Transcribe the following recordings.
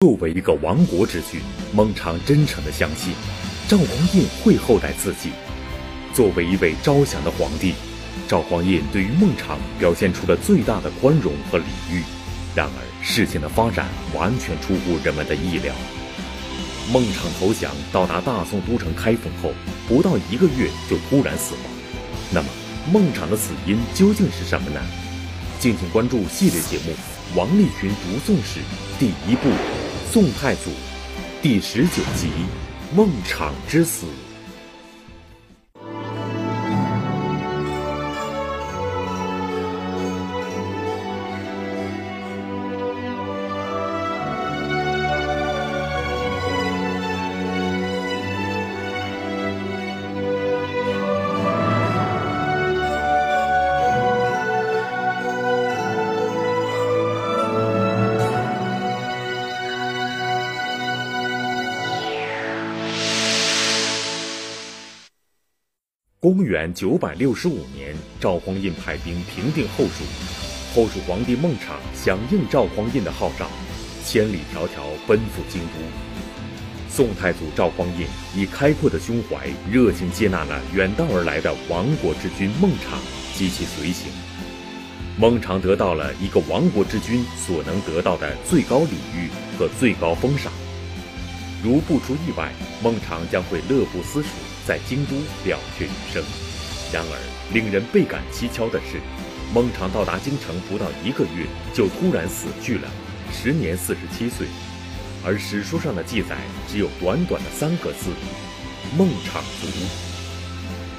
作为一个亡国之君，孟昶真诚地相信赵匡胤会厚待自己。作为一位招降的皇帝，赵匡胤对于孟昶表现出了最大的宽容和礼遇。然而，事情的发展完全出乎人们的意料。孟昶投降到达大宋都城开封后，不到一个月就突然死亡。那么，孟昶的死因究竟是什么呢？敬请关注系列节目《王立群读宋史》第一部。宋太祖第十九集：孟昶之死。元九百六十五年，赵匡胤派兵平定后蜀，后蜀皇帝孟昶响应赵匡胤的号召，千里迢迢奔赴京都。宋太祖赵匡胤以开阔的胸怀，热情接纳了远道而来的亡国之君孟昶及其随行。孟昶得到了一个亡国之君所能得到的最高礼遇和最高封赏。如不出意外，孟昶将会乐不思蜀。在京都了却余生。然而，令人倍感蹊跷的是，孟昶到达京城不到一个月，就突然死去了，时年四十七岁。而史书上的记载只有短短的三个字：“孟昶卒”。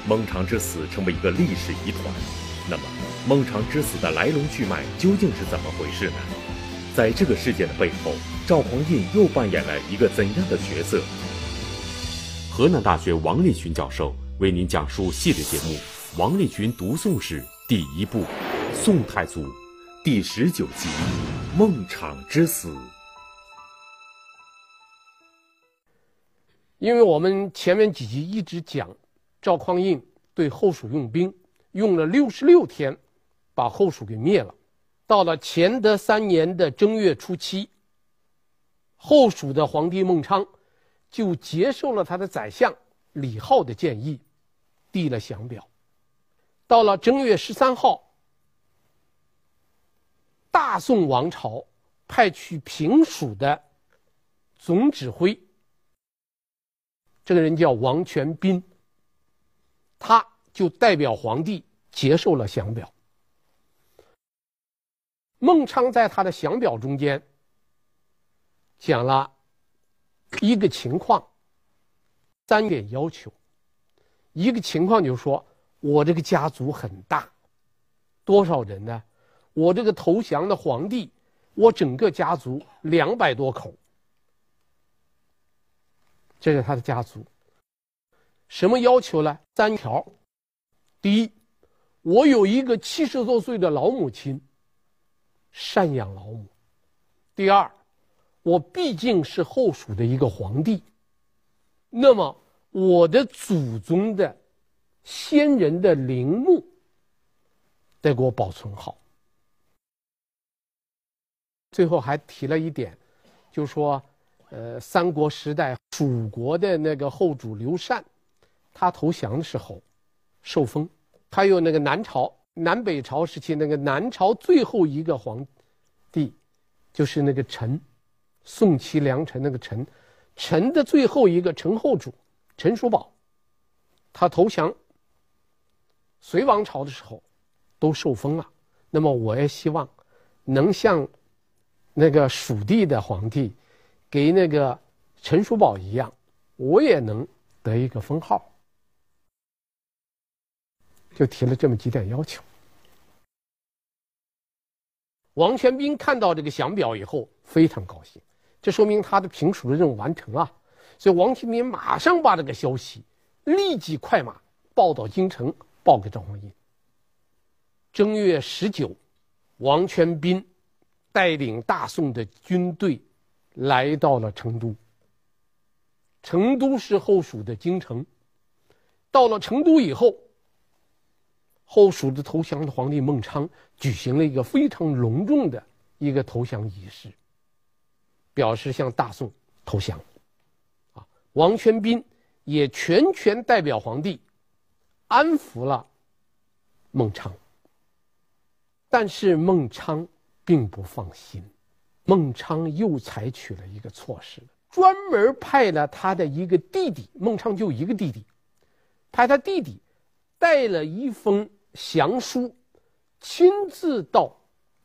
孟昶之死成为一个历史疑团。那么，孟昶之死的来龙去脉究竟是怎么回事呢？在这个事件的背后，赵匡胤又扮演了一个怎样的角色？河南大学王立群教授为您讲述系列节目《王立群读宋史》第一部《宋太祖》第十九集《孟昶之死》。因为我们前面几集一直讲赵匡胤对后蜀用兵，用了六十六天，把后蜀给灭了。到了乾德三年的正月初七，后蜀的皇帝孟昶。就接受了他的宰相李浩的建议，递了降表。到了正月十三号，大宋王朝派去平蜀的总指挥，这个人叫王全斌，他就代表皇帝接受了降表。孟昶在他的降表中间讲了。一个情况，三点要求。一个情况就是说，我这个家族很大，多少人呢？我这个投降的皇帝，我整个家族两百多口。这是他的家族。什么要求呢？三条。第一，我有一个七十多岁的老母亲，赡养老母。第二。我毕竟是后蜀的一个皇帝，那么我的祖宗的先人的陵墓得给我保存好。最后还提了一点，就说，呃，三国时代蜀国的那个后主刘禅，他投降的时候受封，还有那个南朝南北朝时期那个南朝最后一个皇帝，就是那个陈。宋齐梁陈那个陈，陈的最后一个陈后主陈叔宝，他投降隋王朝的时候，都受封了。那么我也希望能像那个蜀地的皇帝给那个陈叔宝一样，我也能得一个封号。就提了这么几点要求。王全斌看到这个降表以后，非常高兴。这说明他的平蜀的任务完成啊，所以王全斌马上把这个消息立即快马报到京城，报给赵匡胤。正月十九，王全斌带领大宋的军队来到了成都。成都是后蜀的京城。到了成都以后，后蜀的投降的皇帝孟昶举行了一个非常隆重的一个投降仪式。表示向大宋投降。王全斌也全权代表皇帝安抚了孟昶。但是孟昶并不放心，孟昶又采取了一个措施，专门派了他的一个弟弟，孟昶就一个弟弟，派他弟弟带了一封降书，亲自到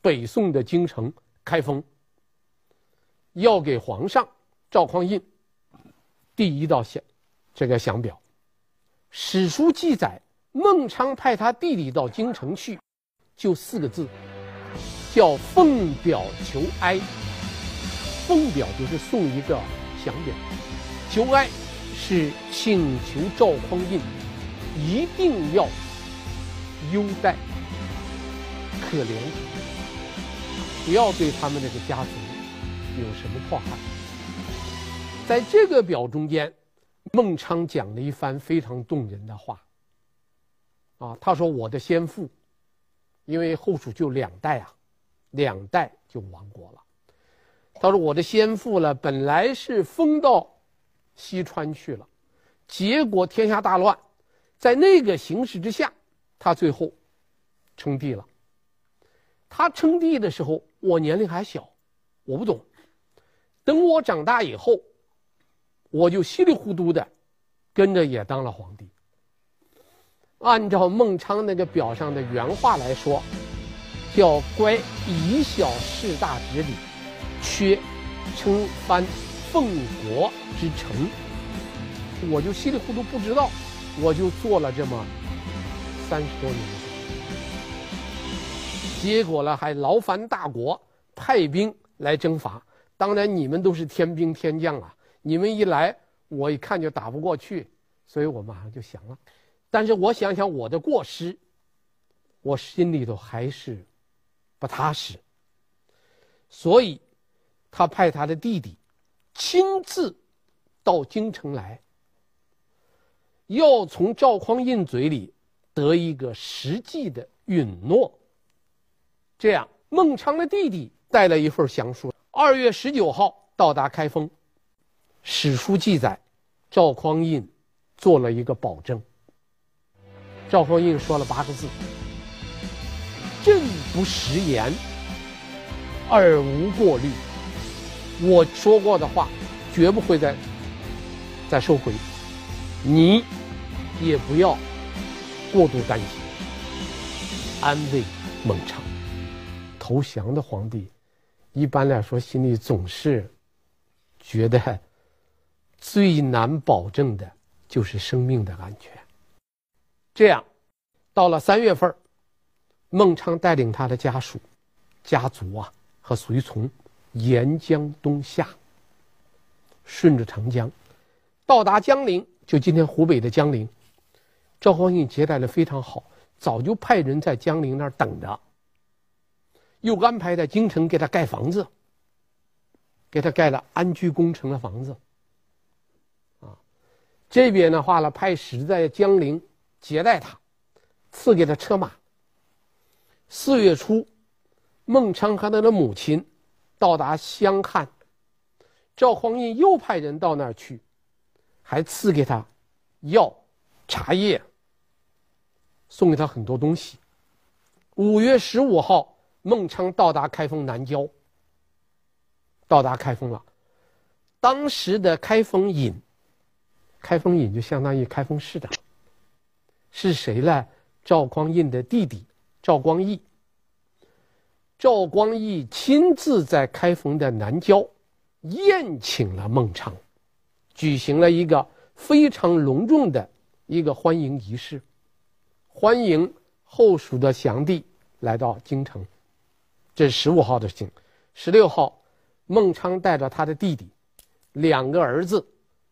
北宋的京城开封，要给皇上赵匡胤第一道降这个降表。史书记载，孟昶派他弟弟到京城去。就四个字，叫奉表求哀。奉表就是送一个降表，求哀是请求赵匡胤一定要优待、可怜，不要对他们这个家族有什么迫害。在这个表中间，孟昶讲了一番非常动人的话。啊，他说：“我的先父。”因为后蜀就两代啊，两代就亡国了。他说：“我的先父呢，本来是封到西川去了，结果天下大乱，在那个形势之下，他最后称帝了。他称帝的时候，我年龄还小，我不懂。等我长大以后，我就稀里糊涂的跟着也当了皇帝。”按照孟昶那个表上的原话来说，叫“乖以小事大之礼，缺称藩奉国之诚”，我就稀里糊涂不知道，我就做了这么三十多年，结果呢还劳烦大国派兵来征伐。当然你们都是天兵天将啊，你们一来我一看就打不过去，所以我马上就降了。但是我想想我的过失，我心里头还是不踏实，所以，他派他的弟弟亲自到京城来，要从赵匡胤嘴里得一个实际的允诺。这样，孟昶的弟弟带了一份降书，二月十九号到达开封。史书记载，赵匡胤做了一个保证。赵匡胤说了八个字：“朕不食言，而无过虑。我说过的话，绝不会再再收回。你也不要过度担心，安慰孟昶。投降的皇帝，一般来说心里总是觉得最难保证的就是生命的安全。”这样，到了三月份，孟昶带领他的家属、家族啊和随从沿江东下，顺着长江，到达江陵，就今天湖北的江陵。赵匡胤接待的非常好，早就派人在江陵那儿等着，又安排在京城给他盖房子，给他盖了安居工程的房子。这边的话呢，派使在江陵。接待他，赐给他车马。四月初，孟昶和他的母亲到达襄汉，赵匡胤又派人到那儿去，还赐给他药、茶叶，送给他很多东西。五月十五号，孟昶到达开封南郊，到达开封了。当时的开封尹，开封尹就相当于开封市长。是谁呢？赵匡胤的弟弟赵光义。赵光义亲自在开封的南郊宴请了孟昶，举行了一个非常隆重的一个欢迎仪式，欢迎后蜀的降帝来到京城。这是十五号的事情。十六号，孟昶带着他的弟弟、两个儿子、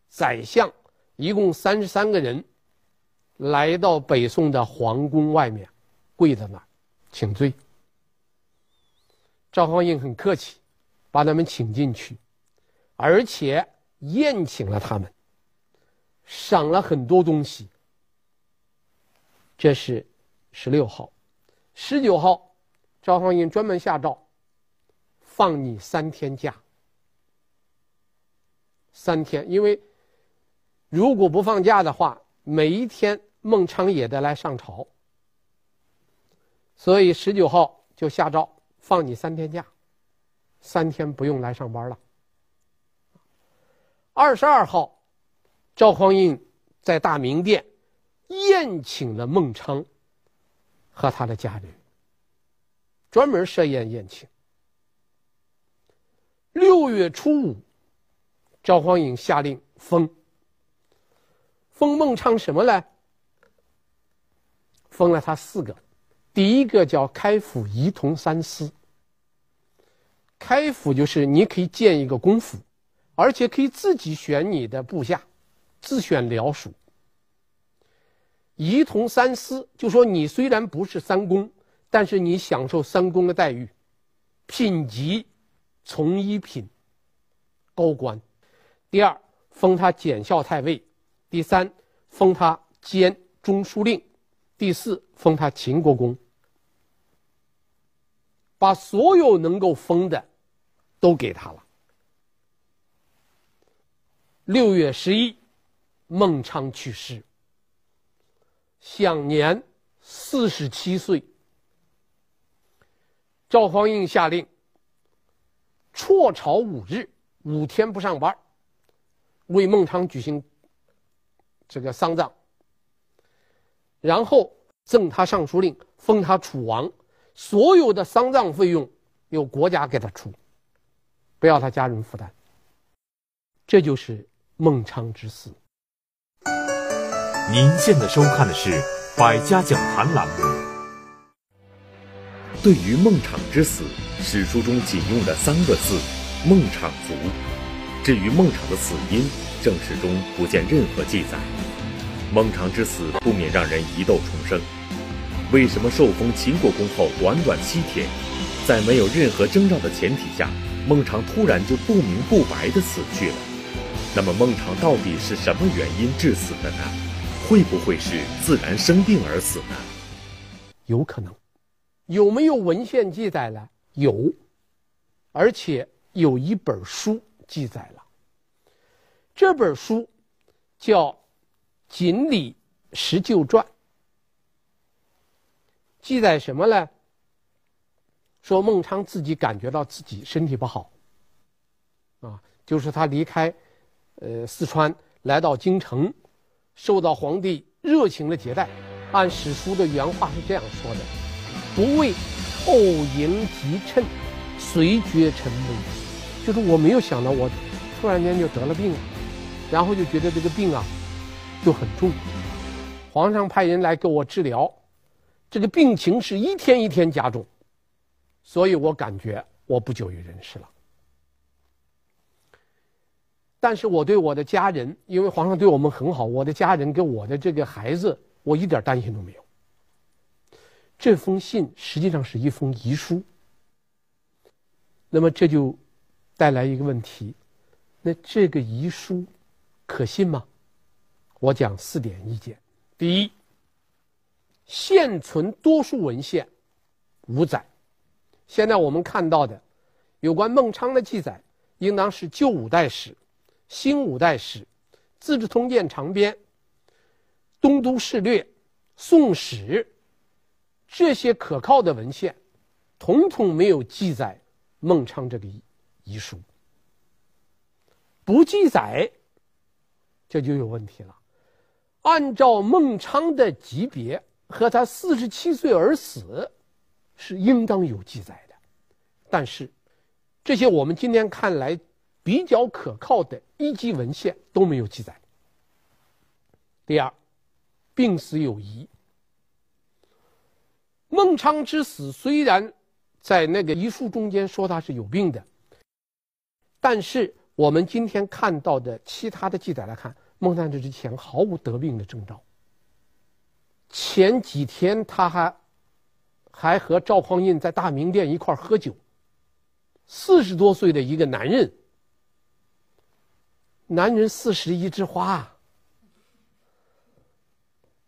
宰相，一共三十三个人。来到北宋的皇宫外面，跪在那儿请罪。赵匡胤很客气，把他们请进去，而且宴请了他们，赏了很多东西。这是十六号，十九号，赵匡胤专门下诏，放你三天假。三天，因为如果不放假的话，每一天孟昶也得来上朝，所以十九号就下诏放你三天假，三天不用来上班了。二十二号，赵匡胤在大明殿宴请了孟昶和他的家人，专门设宴宴请。六月初五，赵匡胤下令封。封孟昶什么呢？封了他四个，第一个叫开府仪同三司。开府就是你可以建一个公府，而且可以自己选你的部下，自选僚属。仪同三司，就说你虽然不是三公，但是你享受三公的待遇，品级从一品，高官。第二，封他检校太尉。第三，封他兼中书令；第四，封他秦国公。把所有能够封的，都给他了。六月十一，孟昶去世，享年四十七岁。赵匡胤下令，辍朝五日，五天不上班，为孟昶举行。这个丧葬，然后赠他尚书令，封他楚王，所有的丧葬费用由国家给他出，不要他家人负担。这就是孟昶之死。您现在收看的是《百家讲坛》栏目。对于孟昶之死，史书中仅用了三个字“孟昶卒”。至于孟昶的死因，正史中不见任何记载。孟昶之死不免让人疑窦丛生：为什么受封秦国公后短短七天，在没有任何征兆的前提下，孟昶突然就不明不白地死去了？那么孟昶到底是什么原因致死的呢？会不会是自然生病而死呢？有可能。有没有文献记载呢？有，而且有一本书记载了。这本书叫《锦里石旧传》，记载什么呢？说孟昶自己感觉到自己身体不好，啊，就是他离开呃四川来到京城，受到皇帝热情的接待。按史书的原话是这样说的：“不为后迎急趁，遂觉臣危。”就是我没有想到，我突然间就得了病了。然后就觉得这个病啊，就很重。皇上派人来给我治疗，这个病情是一天一天加重，所以我感觉我不久于人世了。但是我对我的家人，因为皇上对我们很好，我的家人跟我的这个孩子，我一点担心都没有。这封信实际上是一封遗书。那么这就带来一个问题，那这个遗书。可信吗？我讲四点意见。第一，现存多数文献无载。现在我们看到的有关孟昶的记载，应当是旧五代史、新五代史、《资治通鉴长编》、《东都事略》、《宋史》这些可靠的文献，统统没有记载孟昶这个遗遗书。不记载。这就有问题了。按照孟昶的级别和他四十七岁而死，是应当有记载的。但是，这些我们今天看来比较可靠的一级文献都没有记载。第二，病死有疑。孟昶之死虽然在那个遗书中间说他是有病的，但是我们今天看到的其他的记载来看。孟昶这之前毫无得病的征兆。前几天他还还和赵匡胤在大明殿一块喝酒。四十多岁的一个男人，男人四十一枝花，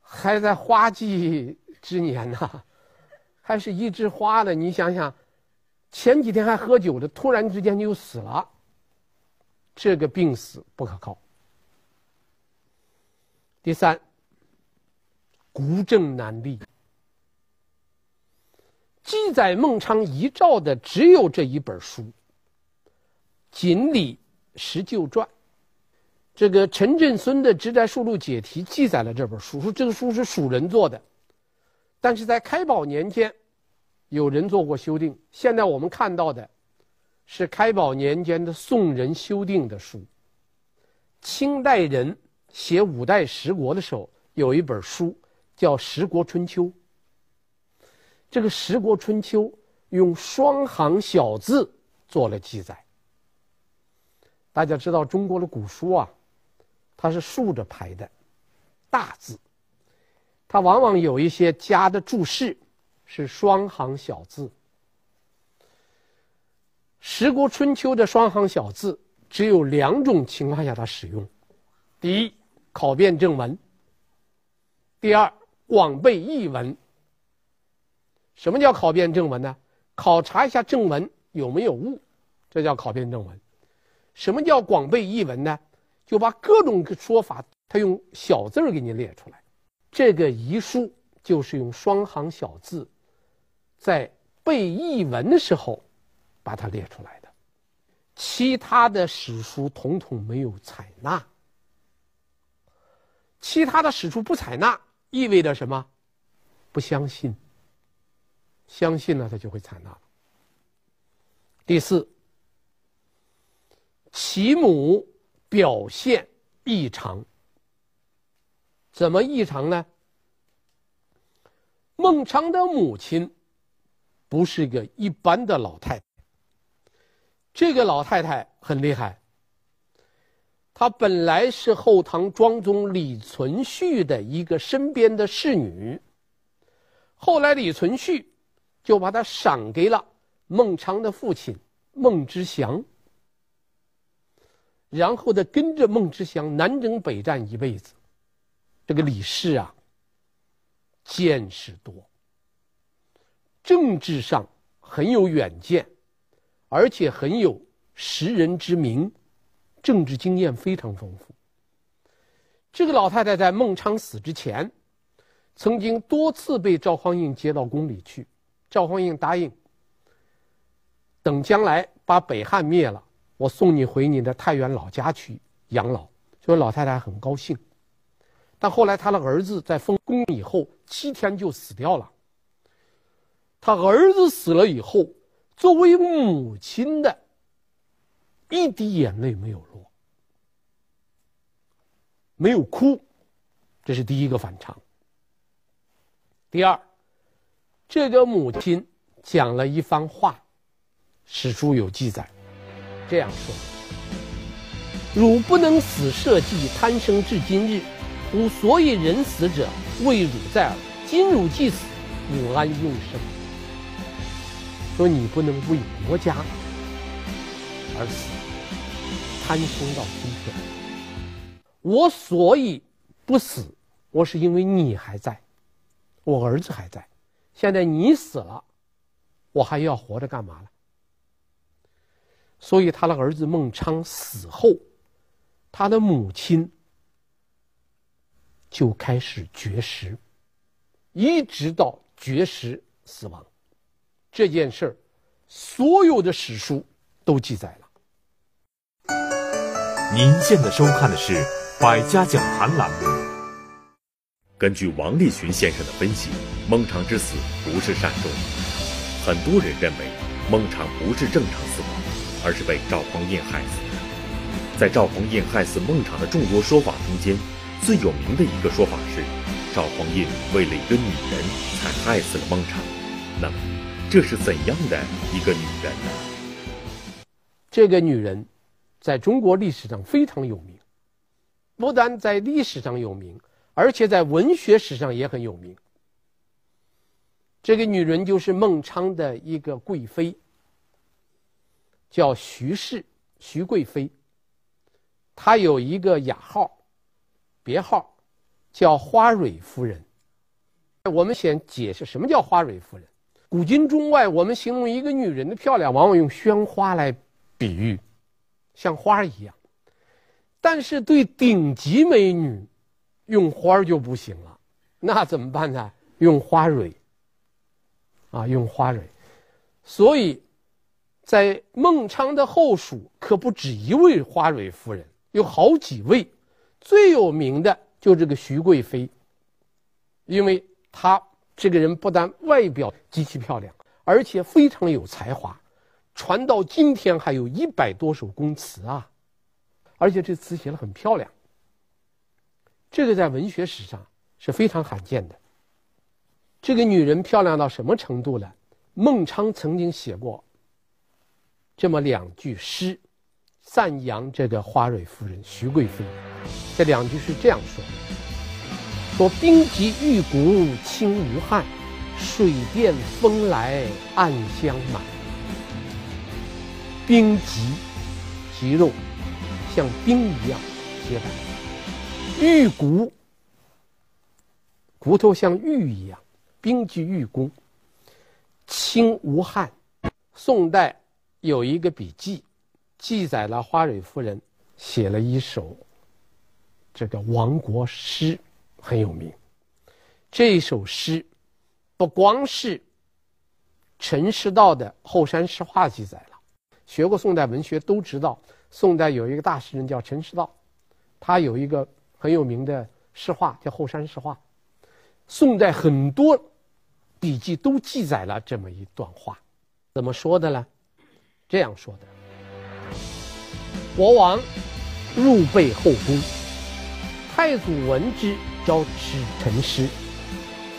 还在花季之年呢，还是一枝花呢？你想想，前几天还喝酒的，突然之间就死了，这个病死不可靠。第三，孤证难立，记载孟昶遗诏的只有这一本书《锦鲤石臼传》。这个陈振孙的《直斋书录解题》记载了这本书，说这个书是蜀人做的，但是在开宝年间，有人做过修订。现在我们看到的，是开宝年间的宋人修订的书。清代人写五代十国的时候，有一本书叫《十国春秋》。这个《十国春秋》用双行小字做了记载。大家知道中国的古书啊。它是竖着排的，大字，它往往有一些加的注释是双行小字。《十国春秋》的双行小字只有两种情况下它使用：第一，考辨正文；第二，广备译文。什么叫考辨正文呢？考察一下正文有没有误，这叫考辨正文。什么叫广备译文呢？就把各种说法，他用小字儿给你列出来。这个遗书就是用双行小字，在背译文的时候把它列出来的。其他的史书统统没有采纳。其他的史书不采纳，意味着什么？不相信。相信了，他就会采纳。第四，其母。表现异常，怎么异常呢？孟昶的母亲不是个一般的老太太，这个老太太很厉害。她本来是后唐庄宗李存勖的一个身边的侍女，后来李存勖就把她赏给了孟昶的父亲孟知祥。然后呢跟着孟知祥南征北战一辈子，这个李氏啊，见识多，政治上很有远见，而且很有识人之明，政治经验非常丰富。这个老太太在孟昶死之前，曾经多次被赵匡胤接到宫里去，赵匡胤答应，等将来把北汉灭了。我送你回你的太原老家去养老，所以老太太很高兴。但后来他的儿子在封宫以后七天就死掉了。他儿子死了以后，作为母亲的，一滴眼泪没有落，没有哭，这是第一个反常。第二，这个母亲讲了一番话，史书有记载。这样说：“汝不能死社稷，贪生至今日，吾所以人死者，为汝在耳。今汝既死，吾安用生？说你不能为国家而死，贪生到今天。我所以不死，我是因为你还在，我儿子还在。现在你死了，我还要活着干嘛呢？”所以他的儿子孟昶死后，他的母亲就开始绝食，一直到绝食死亡。这件事儿，所有的史书都记载了。您现在收看的是《百家讲坛》栏目。根据王立群先生的分析，孟昶之死不是善终，很多人认为孟昶不是正常死亡。而是被赵匡胤害死的。在赵匡胤害死孟昶的众多说法中间，最有名的一个说法是，赵匡胤为了一个女人才害死了孟昶。那么，这是怎样的一个女人呢？这个女人，在中国历史上非常有名，不但在历史上有名，而且在文学史上也很有名。这个女人就是孟昶的一个贵妃。叫徐氏，徐贵妃。她有一个雅号，别号叫花蕊夫人。我们先解释什么叫花蕊夫人。古今中外，我们形容一个女人的漂亮，往往用鲜花来比喻，像花一样。但是对顶级美女，用花就不行了，那怎么办呢？用花蕊。啊，用花蕊。所以，在孟昶的后蜀可不止一位花蕊夫人，有好几位。最有名的就这个徐贵妃，因为她这个人不但外表极其漂亮，而且非常有才华，传到今天还有一百多首宫词啊，而且这词写的很漂亮。这个在文学史上是非常罕见的。这个女人漂亮到什么程度呢？孟昶曾经写过这么两句诗，赞扬这个花蕊夫人徐贵妃。这两句是这样说：说冰极玉骨清无憾，水殿风来暗香满。冰极，肌肉像冰一样洁白；玉骨，骨头像玉一样。冰极玉骨，清无憾。宋代有一个笔记，记载了花蕊夫人写了一首这个亡国诗，很有名。这首诗不光是陈师道的《后山诗话》记载了，学过宋代文学都知道，宋代有一个大诗人叫陈师道，他有一个很有名的诗话叫《后山诗话》。宋代很多。笔记都记载了这么一段话，怎么说的呢？这样说的：国王入备后宫，太祖闻之，召使臣诗。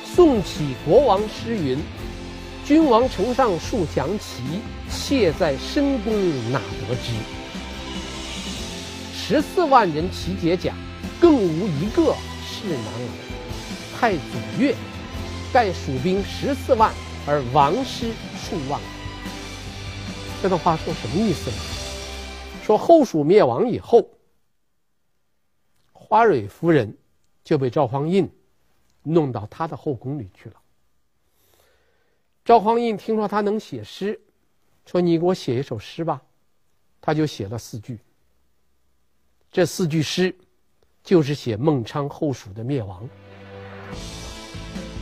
宋起国王诗云：“君王城上数降旗，妾在深宫哪得知？十四万人齐解甲，更无一个是男儿。太祖曰。”盖蜀兵十四万，而王师数万。这段话说什么意思呢？说后蜀灭亡以后，花蕊夫人就被赵匡胤弄到他的后宫里去了。赵匡胤听说他能写诗，说：“你给我写一首诗吧。”他就写了四句。这四句诗就是写孟昶后蜀的灭亡。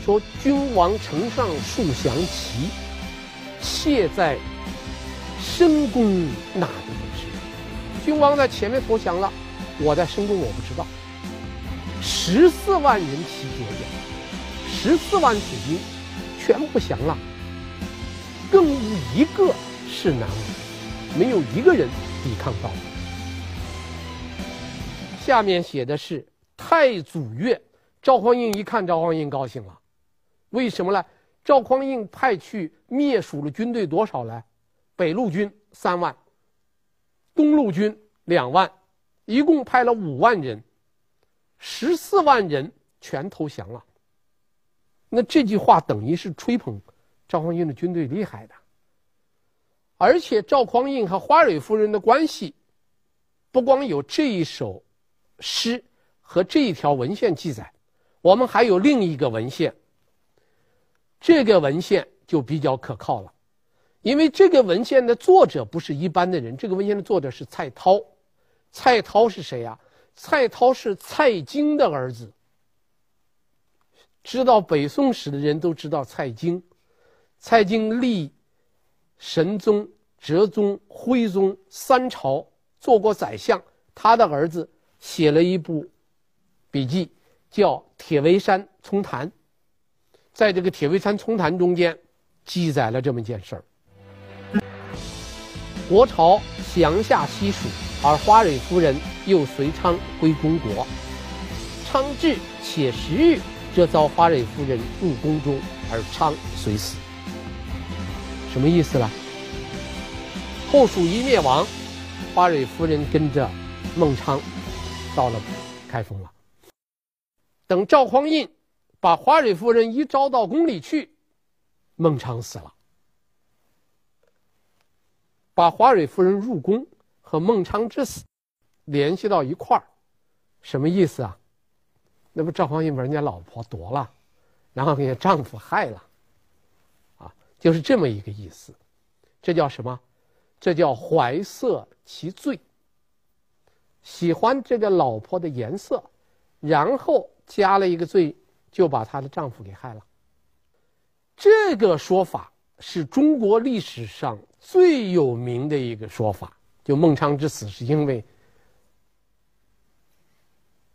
说君王城上数降旗，妾在深宫哪得知？君王在前面投降了，我在深宫我不知道。十四万人齐解甲，十四万楚兵全部降了，更无一个是男儿，没有一个人抵抗到。下面写的是太祖月，赵匡胤一看，赵匡胤高兴了。为什么呢？赵匡胤派去灭蜀的军队多少呢？北路军三万，东路军两万，一共派了五万人，十四万人全投降了。那这句话等于是吹捧赵匡胤的军队厉害的。而且赵匡胤和花蕊夫人的关系，不光有这一首诗和这一条文献记载，我们还有另一个文献。这个文献就比较可靠了，因为这个文献的作者不是一般的人，这个文献的作者是蔡涛。蔡涛是谁呀？蔡涛是蔡京的儿子。知道北宋史的人都知道蔡京，蔡京历神宗、哲宗、徽宗三朝做过宰相，他的儿子写了一部笔记，叫《铁围山丛谈》。在这个《铁围山丛谈》中间，记载了这么一件事儿：国朝降下西蜀，而花蕊夫人又随昌归公国。昌至，且十日，这遭花蕊夫人入宫中，而昌随死。什么意思呢？后蜀一灭亡，花蕊夫人跟着孟昶到了开封了。等赵匡胤。把花蕊夫人一招到宫里去，孟昶死了。把花蕊夫人入宫和孟昶之死联系到一块儿，什么意思啊？那不赵匡胤把人家老婆夺了，然后给人家丈夫害了，啊，就是这么一个意思。这叫什么？这叫怀色其罪。喜欢这个老婆的颜色，然后加了一个罪，就把她的丈夫给害了。这个说法是中国历史上最有名的一个说法，就孟昶之死是因为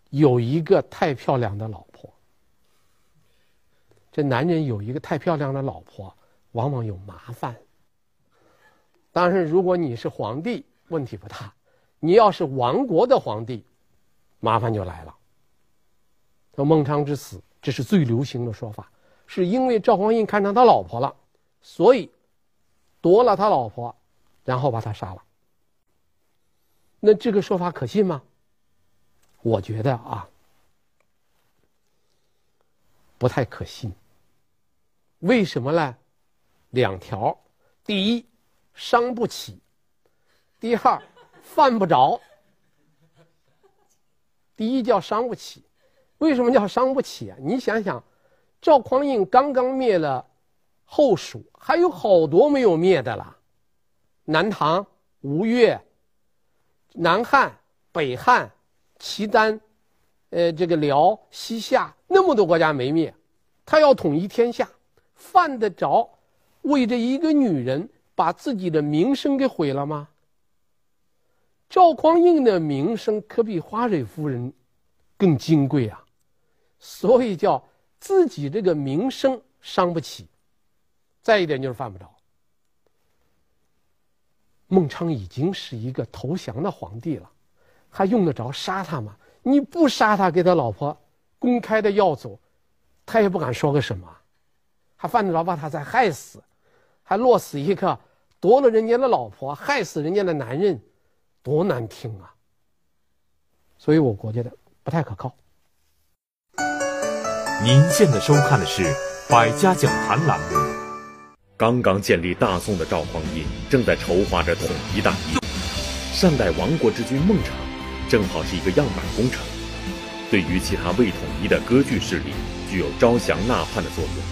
有一个太漂亮的老婆。这男人有一个太漂亮的老婆，往往有麻烦。当然，如果你是皇帝，问题不大；你要是亡国的皇帝，麻烦就来了。说孟昶之死，这是最流行的说法，是因为赵匡胤看上他老婆了，所以夺了他老婆，然后把他杀了。那这个说法可信吗？我觉得啊，不太可信。为什么呢？两条：第一，伤不起；第二，犯不着。第一叫伤不起，为什么叫伤不起啊？你想想，赵匡胤刚刚灭了后蜀，还有好多没有灭的了，南唐、吴越、南汉、北汉。契丹，呃，这个辽、西夏那么多国家没灭，他要统一天下，犯得着为这一个女人把自己的名声给毁了吗？赵匡胤的名声可比花蕊夫人更金贵啊，所以叫自己这个名声伤不起。再一点就是犯不着。孟昶已经是一个投降的皇帝了。还用得着杀他吗？你不杀他，给他老婆公开的要走，他也不敢说个什么，还犯得着把他再害死，还落死一个夺了人家的老婆，害死人家的男人，多难听啊！所以我国觉得不太可靠。您现在收看的是《百家讲坛》栏目。刚刚建立大宋的赵匡胤正在筹划着统一大业，善待亡国之君孟昶。正好是一个样板工程，对于其他未统一的割据势力，具有招降纳叛的作用。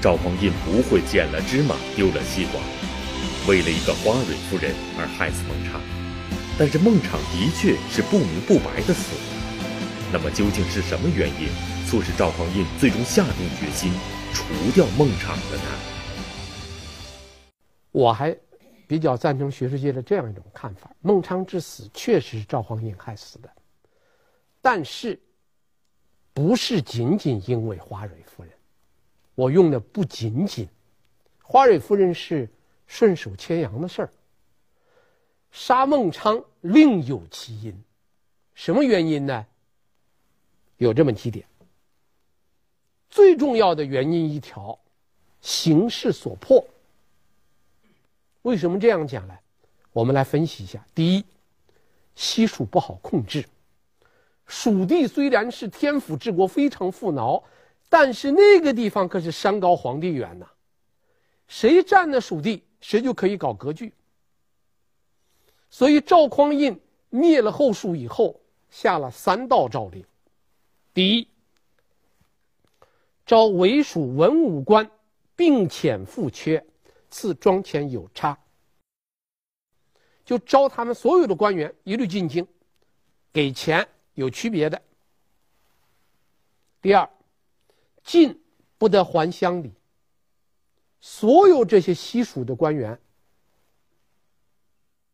赵匡胤不会捡了芝麻丢了西瓜，为了一个花蕊夫人而害死孟昶。但是孟昶的确是不明不白的死了。那么究竟是什么原因促使赵匡胤最终下定决心除掉孟昶的呢？我还。比较赞成学术界的这样一种看法：孟昶之死确实是赵匡胤害死的，但是不是仅仅因为花蕊夫人。我用的不仅仅，花蕊夫人是顺手牵羊的事儿。杀孟昶另有其因，什么原因呢？有这么几点。最重要的原因一条，形势所迫。为什么这样讲呢？我们来分析一下。第一，西蜀不好控制。蜀地虽然是天府之国，非常富饶，但是那个地方可是山高皇帝远呐。谁占了蜀地，谁就可以搞割据。所以赵匡胤灭了后蜀以后，下了三道诏令：第一，招为蜀文武官，并遣赋缺。赐庄钱有差，就招他们所有的官员一律进京，给钱有区别的。第二，进不得还乡里，所有这些西蜀的官员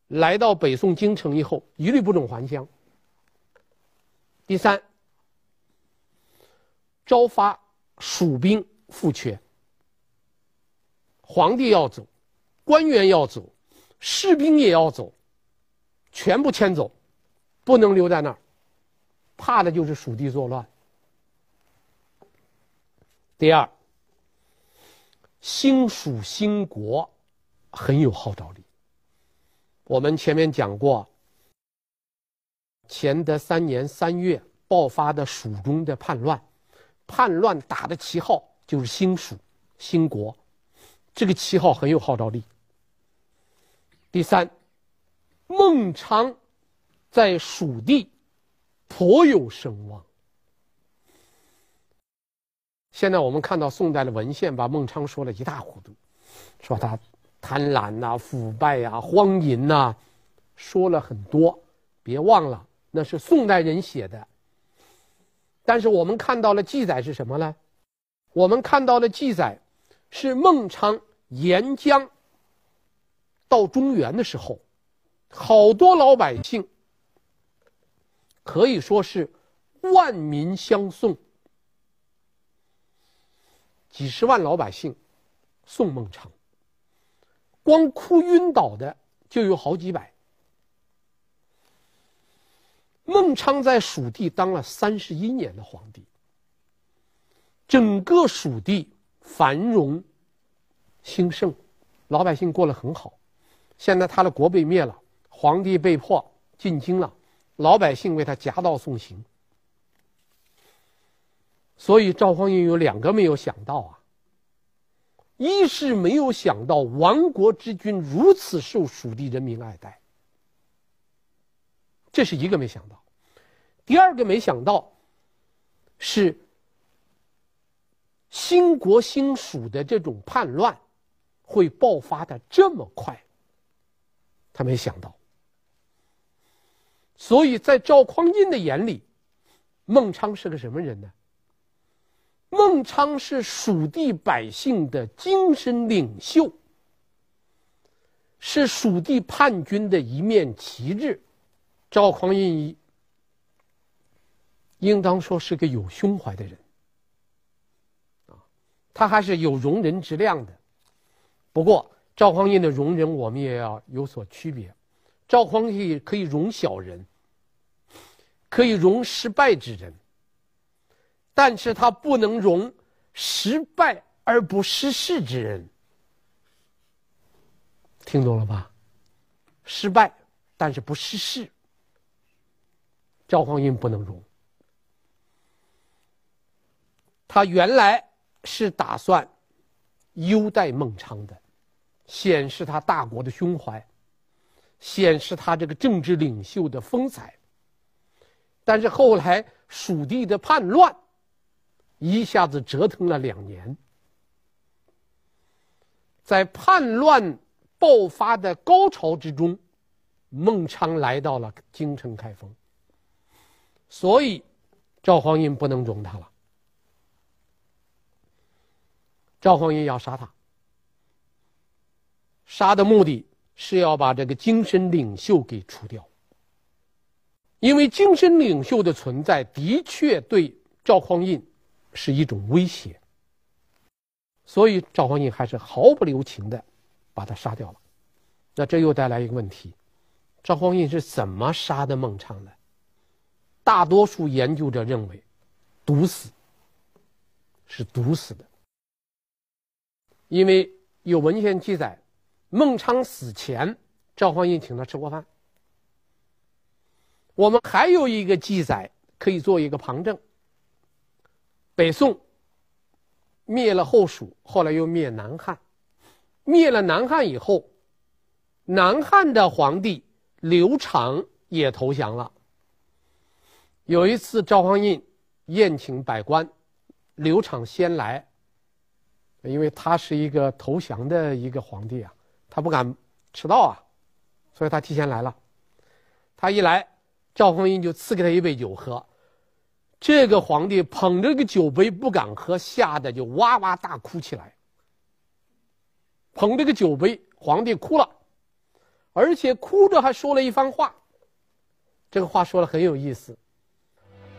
来到北宋京城以后，一律不准还乡。第三，招发蜀兵赋缺。皇帝要走，官员要走，士兵也要走，全部迁走，不能留在那儿，怕的就是蜀地作乱。第二，兴蜀兴国很有号召力。我们前面讲过，乾德三年三月爆发的蜀中的叛乱，叛乱打的旗号就是兴蜀兴国。这个旗号很有号召力。第三，孟昶在蜀地颇有声望。现在我们看到宋代的文献，把孟昶说了一塌糊涂，说他贪婪呐、腐败呀、荒淫呐，说了很多。别忘了，那是宋代人写的。但是我们看到了记载是什么呢？我们看到的记载是孟昶沿江到中原的时候，好多老百姓可以说是万民相送，几十万老百姓送孟昶，光哭晕倒的就有好几百。孟昶在蜀地当了三十一年的皇帝。整个蜀地繁荣兴盛，老百姓过得很好。现在他的国被灭了，皇帝被迫进京了，老百姓为他夹道送行。所以赵匡胤有两个没有想到啊，一是没有想到亡国之君如此受蜀地人民爱戴，这是一个没想到；第二个没想到是。兴国兴蜀的这种叛乱，会爆发的这么快，他没想到。所以在赵匡胤的眼里，孟昶是个什么人呢？孟昶是蜀地百姓的精神领袖，是蜀地叛军的一面旗帜。赵匡胤一应当说是个有胸怀的人。他还是有容人之量的，不过赵匡胤的容人我们也要有所区别。赵匡胤可以容小人，可以容失败之人，但是他不能容失败而不失势之人。听懂了吧？失败但是不失势，赵匡胤不能容。他原来。是打算优待孟昶的，显示他大国的胸怀，显示他这个政治领袖的风采。但是后来蜀地的叛乱，一下子折腾了两年，在叛乱爆发的高潮之中，孟昶来到了京城开封，所以赵匡胤不能容他了。赵匡胤要杀他，杀的目的是要把这个精神领袖给除掉，因为精神领袖的存在的确对赵匡胤是一种威胁，所以赵匡胤还是毫不留情的把他杀掉了。那这又带来一个问题：赵匡胤是怎么杀的孟昶的？大多数研究者认为，毒死，是毒死的。因为有文献记载，孟昶死前，赵匡胤请他吃过饭。我们还有一个记载可以做一个旁证。北宋灭了后蜀，后来又灭南汉，灭了南汉以后，南汉的皇帝刘长也投降了。有一次赵匡胤宴请百官，刘长先来。因为他是一个投降的一个皇帝啊，他不敢迟到啊，所以他提前来了。他一来，赵匡胤就赐给他一杯酒喝。这个皇帝捧着个酒杯不敢喝，吓得就哇哇大哭起来。捧着个酒杯，皇帝哭了，而且哭着还说了一番话。这个话说的很有意思，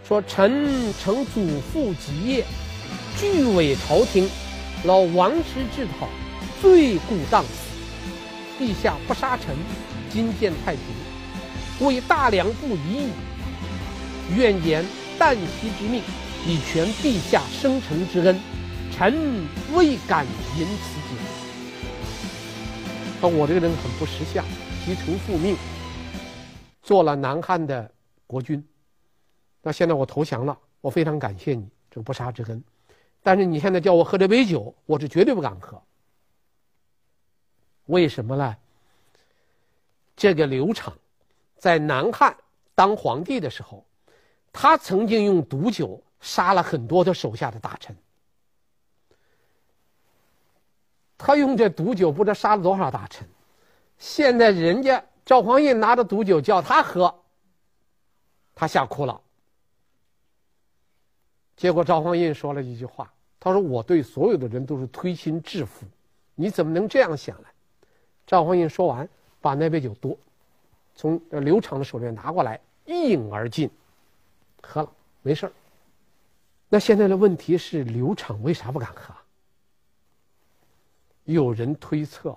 说臣承祖父基业，拒违朝廷。老王师治讨，罪故当死。陛下不杀臣，今见太平，为大梁不疑矣。愿言旦夕之命，以全陛下生辰之恩，臣未敢言此景。说我这个人很不识相，提臣复命，做了南汉的国君。那现在我投降了，我非常感谢你这个不杀之恩。但是你现在叫我喝这杯酒，我是绝对不敢喝。为什么呢？这个刘长在南汉当皇帝的时候，他曾经用毒酒杀了很多他手下的大臣。他用这毒酒不知道杀了多少大臣。现在人家赵匡胤拿着毒酒叫他喝，他吓哭了。结果赵匡胤说了一句话，他说：“我对所有的人都是推心置腹，你怎么能这样想呢？”赵匡胤说完，把那杯酒多从刘长的手里拿过来，一饮而尽，喝了，没事儿。那现在的问题是，刘长为啥不敢喝？有人推测，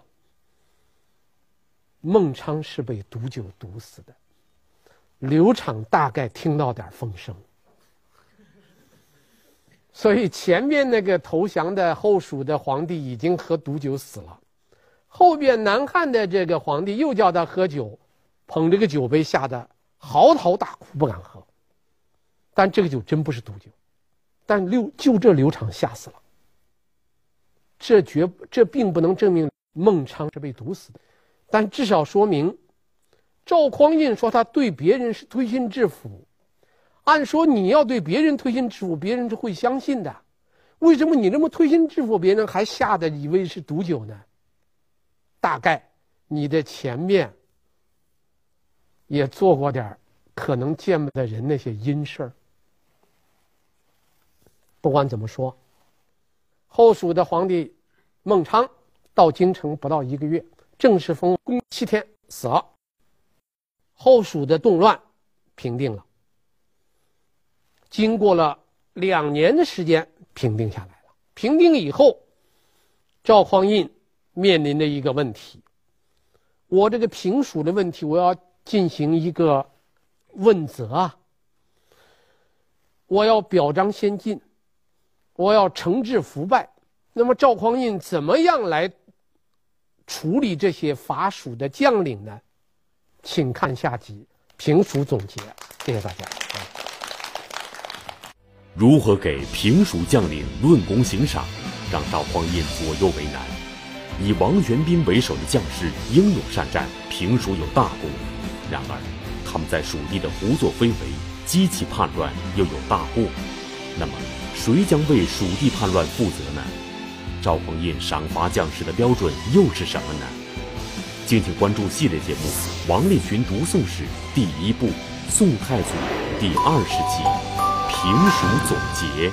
孟昶是被毒酒毒死的，刘长大概听到点风声，所以前面那个投降的后蜀的皇帝已经喝毒酒死了，后边南汉的这个皇帝又叫他喝酒，捧这个酒杯吓得嚎啕大哭，不敢喝。但这个酒真不是毒酒，但刘就这刘长吓死了。这绝这并不能证明孟昶是被毒死的，但至少说明赵匡胤说他对别人是推心置腹。按说你要对别人推心置腹，别人是会相信的。为什么你这么推心置腹，别人还吓得以为是毒酒呢？大概你的前面也做过点可能见不得人那些阴事儿。不管怎么说。后蜀的皇帝孟昶到京城不到一个月，正式封公七天死了。后蜀的动乱平定了，经过了两年的时间平定下来了。平定以后，赵匡胤面临的一个问题：我这个平蜀的问题，我要进行一个问责啊，我要表彰先进。我要惩治腐败，那么赵匡胤怎么样来处理这些伐蜀的将领呢？请看下集评蜀总结。谢谢大家。如何给平蜀将领论功行赏，让赵匡胤左右为难？以王玄斌为首的将士英勇善战，平蜀有大功。然而，他们在蜀地的胡作非为，激起叛乱，又有大过。那么？谁将为蜀地叛乱负责呢？赵匡胤赏罚将士的标准又是什么呢？敬请关注系列节目《王立群读宋史》第一部《宋太祖》第二十集《评书总结》。